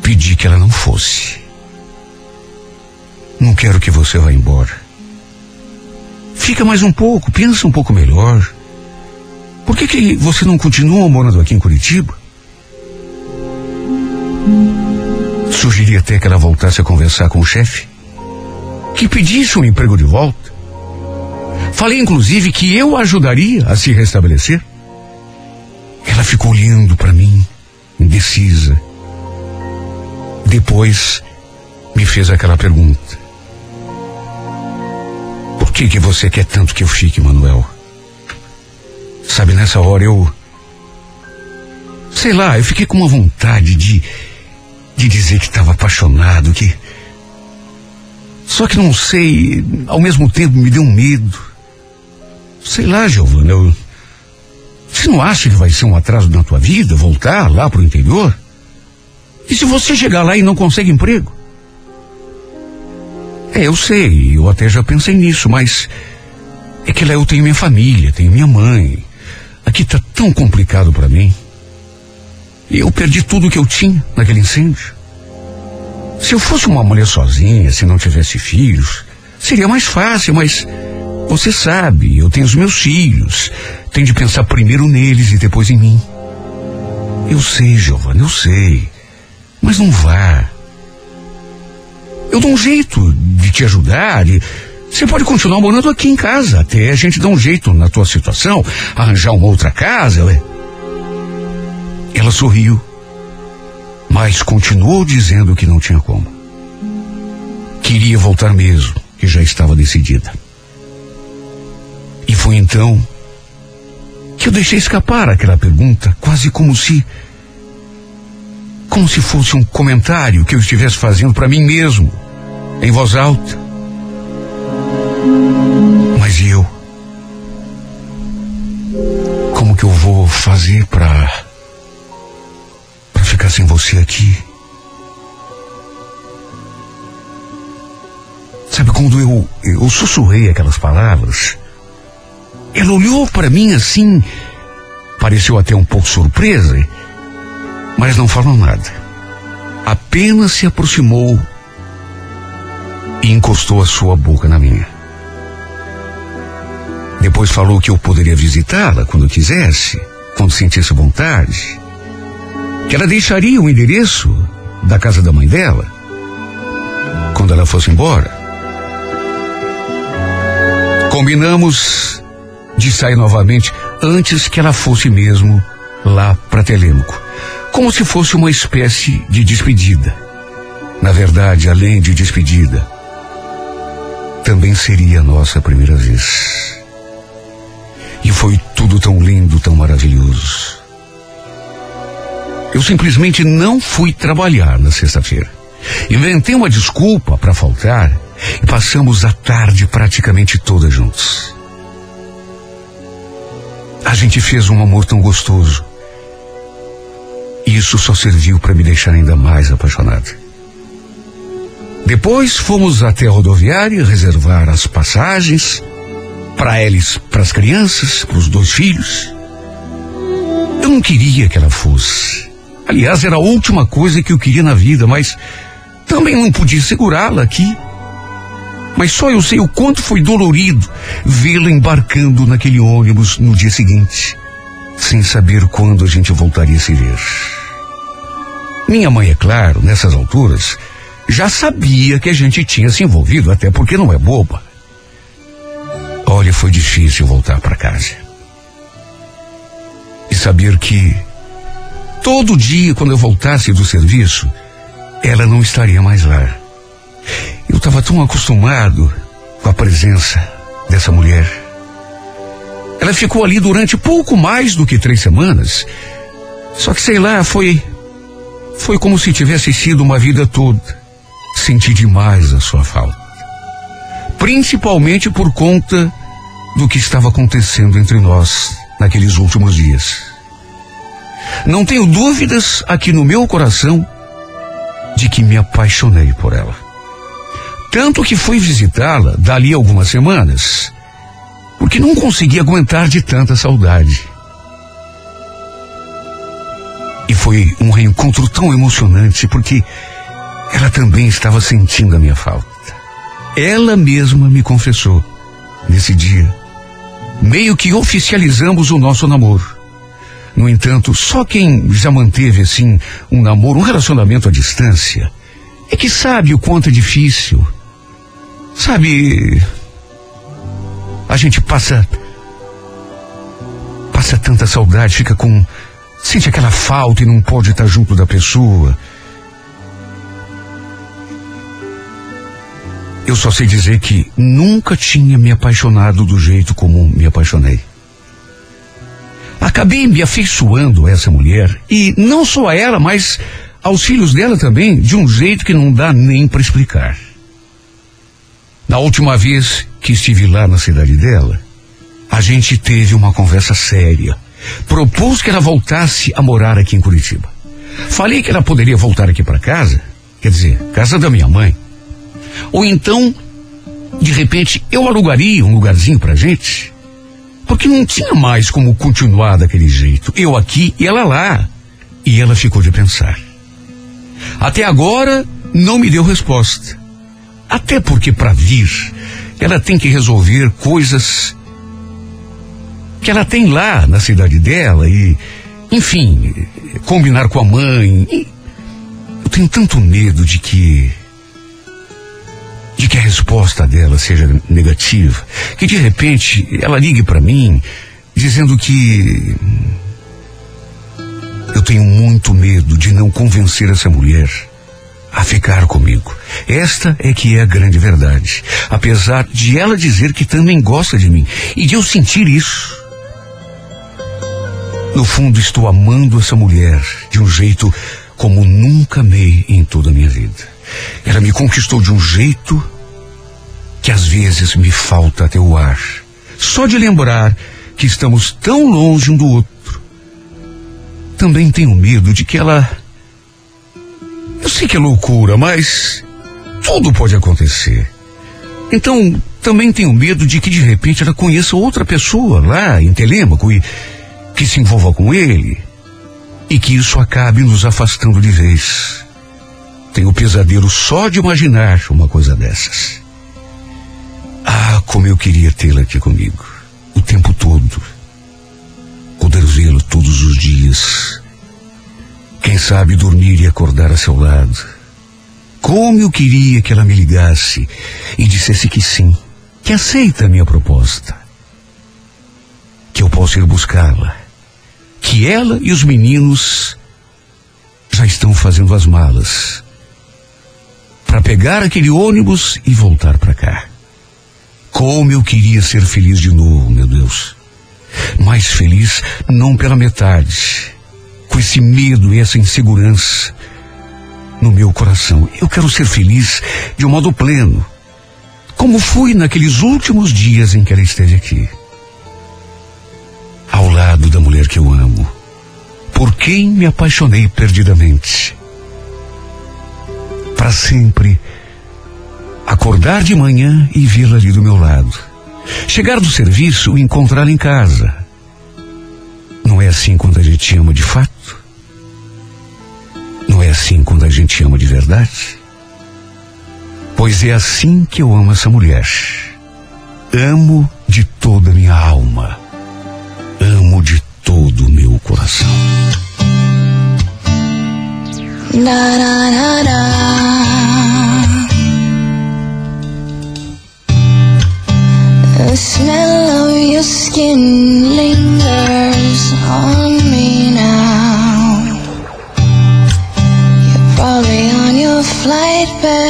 Pedi que ela não fosse. Não quero que você vá embora. Fica mais um pouco, pensa um pouco melhor. Por que, que você não continua morando aqui em Curitiba? Sugeri até que ela voltasse a conversar com o chefe, que pedisse um emprego de volta. Falei inclusive que eu ajudaria a se restabelecer. Ela ficou olhando para mim, indecisa. Depois me fez aquela pergunta. Que que você quer tanto que eu fique, Manuel? Sabe, nessa hora eu. Sei lá, eu fiquei com uma vontade de. de dizer que estava apaixonado, que. Só que não sei, ao mesmo tempo me deu um medo. Sei lá, Giovana, eu. Você não acha que vai ser um atraso na tua vida, voltar lá pro interior? E se você chegar lá e não consegue emprego? É, eu sei, eu até já pensei nisso, mas é que lá eu tenho minha família, tenho minha mãe. Aqui tá tão complicado para mim. E eu perdi tudo que eu tinha naquele incêndio. Se eu fosse uma mulher sozinha, se não tivesse filhos, seria mais fácil, mas você sabe, eu tenho os meus filhos. Tenho de pensar primeiro neles e depois em mim. Eu sei, Giovana, eu sei. Mas não vá. Eu dou um jeito de te ajudar e você pode continuar morando aqui em casa até a gente dar um jeito na tua situação, arranjar uma outra casa. Ela sorriu, mas continuou dizendo que não tinha como. Queria voltar mesmo, que já estava decidida. E foi então que eu deixei escapar aquela pergunta, quase como se. Como se fosse um comentário que eu estivesse fazendo para mim mesmo, em voz alta. Mas e eu? Como que eu vou fazer para para ficar sem você aqui? Sabe quando eu eu sussurrei aquelas palavras? Ela olhou para mim assim, pareceu até um pouco surpresa, mas não falou nada. Apenas se aproximou e encostou a sua boca na minha. Depois falou que eu poderia visitá-la quando quisesse, quando sentisse vontade. Que ela deixaria o endereço da casa da mãe dela quando ela fosse embora. Combinamos de sair novamente antes que ela fosse mesmo lá para Telêmaco, como se fosse uma espécie de despedida. Na verdade, além de despedida, também seria a nossa primeira vez. E foi tudo tão lindo, tão maravilhoso. Eu simplesmente não fui trabalhar na sexta-feira. Inventei uma desculpa para faltar e passamos a tarde praticamente toda juntos. A gente fez um amor tão gostoso. Isso só serviu para me deixar ainda mais apaixonado. Depois fomos até a rodoviária reservar as passagens para eles, para as crianças, para os dois filhos. Eu não queria que ela fosse. Aliás, era a última coisa que eu queria na vida, mas também não podia segurá-la aqui. Mas só eu sei o quanto foi dolorido vê-la embarcando naquele ônibus no dia seguinte, sem saber quando a gente voltaria a se ver. Minha mãe, é claro, nessas alturas, já sabia que a gente tinha se envolvido, até porque não é boba. Olha, foi difícil voltar para casa. E saber que todo dia, quando eu voltasse do serviço, ela não estaria mais lá. Eu estava tão acostumado com a presença dessa mulher. Ela ficou ali durante pouco mais do que três semanas. Só que sei lá, foi. Foi como se tivesse sido uma vida toda. Senti demais a sua falta. Principalmente por conta do que estava acontecendo entre nós naqueles últimos dias. Não tenho dúvidas aqui no meu coração de que me apaixonei por ela. Tanto que fui visitá-la dali algumas semanas, porque não conseguia aguentar de tanta saudade. E foi um reencontro tão emocionante, porque ela também estava sentindo a minha falta. Ela mesma me confessou, nesse dia, meio que oficializamos o nosso namoro. No entanto, só quem já manteve assim um namoro, um relacionamento à distância, é que sabe o quanto é difícil. Sabe, a gente passa passa tanta saudade, fica com sente aquela falta e não pode estar junto da pessoa. Eu só sei dizer que nunca tinha me apaixonado do jeito como me apaixonei. Acabei me afeiçoando a essa mulher, e não só a ela, mas aos filhos dela também, de um jeito que não dá nem para explicar. Na última vez que estive lá na cidade dela, a gente teve uma conversa séria. Propus que ela voltasse a morar aqui em Curitiba. Falei que ela poderia voltar aqui para casa, quer dizer, casa da minha mãe. Ou então, de repente, eu alugaria um lugarzinho pra gente. Porque não tinha mais como continuar daquele jeito. Eu aqui e ela lá. E ela ficou de pensar. Até agora, não me deu resposta. Até porque para vir, ela tem que resolver coisas que ela tem lá na cidade dela e, enfim, combinar com a mãe. E eu tenho tanto medo de que de que a resposta dela seja negativa, que de repente ela ligue para mim dizendo que eu tenho muito medo de não convencer essa mulher a ficar comigo. Esta é que é a grande verdade. Apesar de ela dizer que também gosta de mim e de eu sentir isso. No fundo, estou amando essa mulher de um jeito como nunca amei em toda a minha vida. Ela me conquistou de um jeito que às vezes me falta até o ar. Só de lembrar que estamos tão longe um do outro. Também tenho medo de que ela. Eu sei que é loucura, mas tudo pode acontecer. Então, também tenho medo de que de repente ela conheça outra pessoa lá em Telêmaco e que se envolva com ele e que isso acabe nos afastando de vez. Tenho pesadelo só de imaginar uma coisa dessas. Ah, como eu queria tê-la aqui comigo, o tempo todo. Poder vê-lo todos os dias. Quem sabe dormir e acordar a seu lado. Como eu queria que ela me ligasse e dissesse que sim, que aceita a minha proposta. Que eu posso ir buscá-la. Que ela e os meninos já estão fazendo as malas para pegar aquele ônibus e voltar para cá. Como eu queria ser feliz de novo, meu Deus. Mas feliz não pela metade, com esse medo e essa insegurança no meu coração. Eu quero ser feliz de um modo pleno, como fui naqueles últimos dias em que ela esteve aqui. Ao lado mulher que eu amo, por quem me apaixonei perdidamente. Para sempre acordar de manhã e vê-la ali do meu lado. Chegar do serviço e encontrá-la em casa. Não é assim quando a gente ama de fato? Não é assim quando a gente ama de verdade? Pois é assim que eu amo essa mulher. Amo de toda a minha alma. Amo de todo o meu coração. Da da da smell of your skin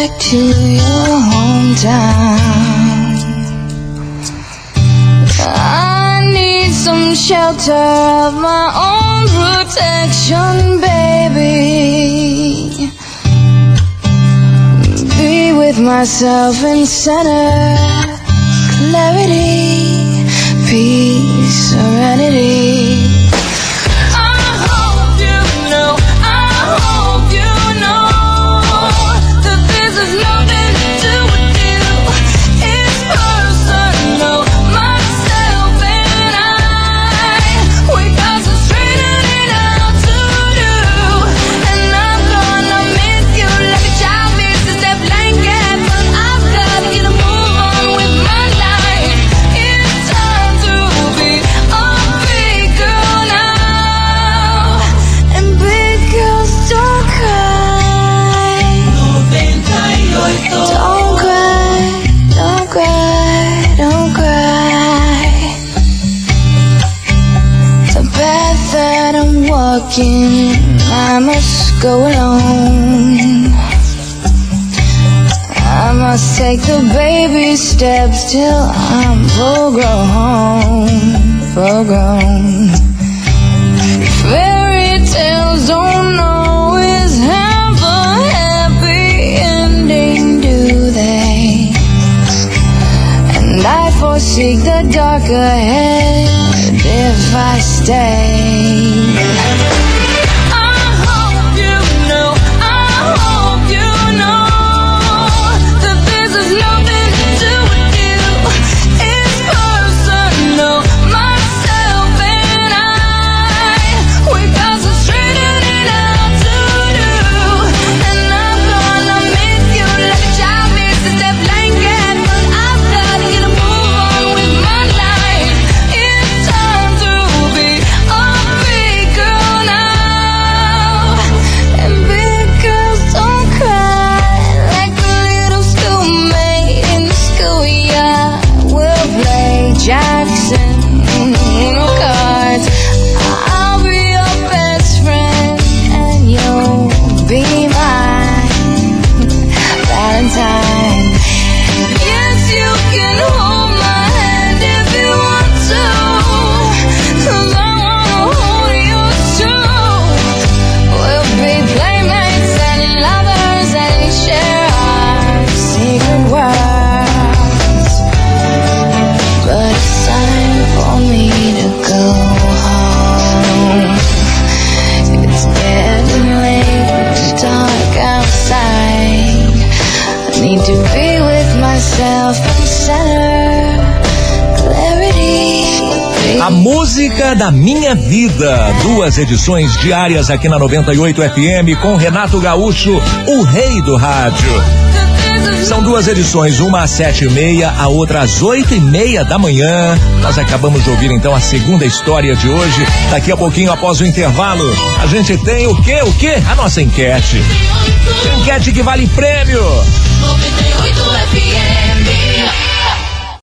back to your hometown. I need some shelter of my own protection, baby. Be with myself and center clarity, peace, serenity. I'm I must go alone. I must take the baby steps till I'm full grown, full grown. Fairy tales don't always have a happy ending, do they? And I foresee the dark ahead if I stay. Vida. Duas edições diárias aqui na 98 FM com Renato Gaúcho, o rei do rádio. São duas edições, uma às sete e meia, a outra às oito e meia da manhã. Nós acabamos de ouvir então a segunda história de hoje. Daqui a pouquinho, após o intervalo, a gente tem o quê? O quê? A nossa enquete. Enquete que vale prêmio. 98 FM.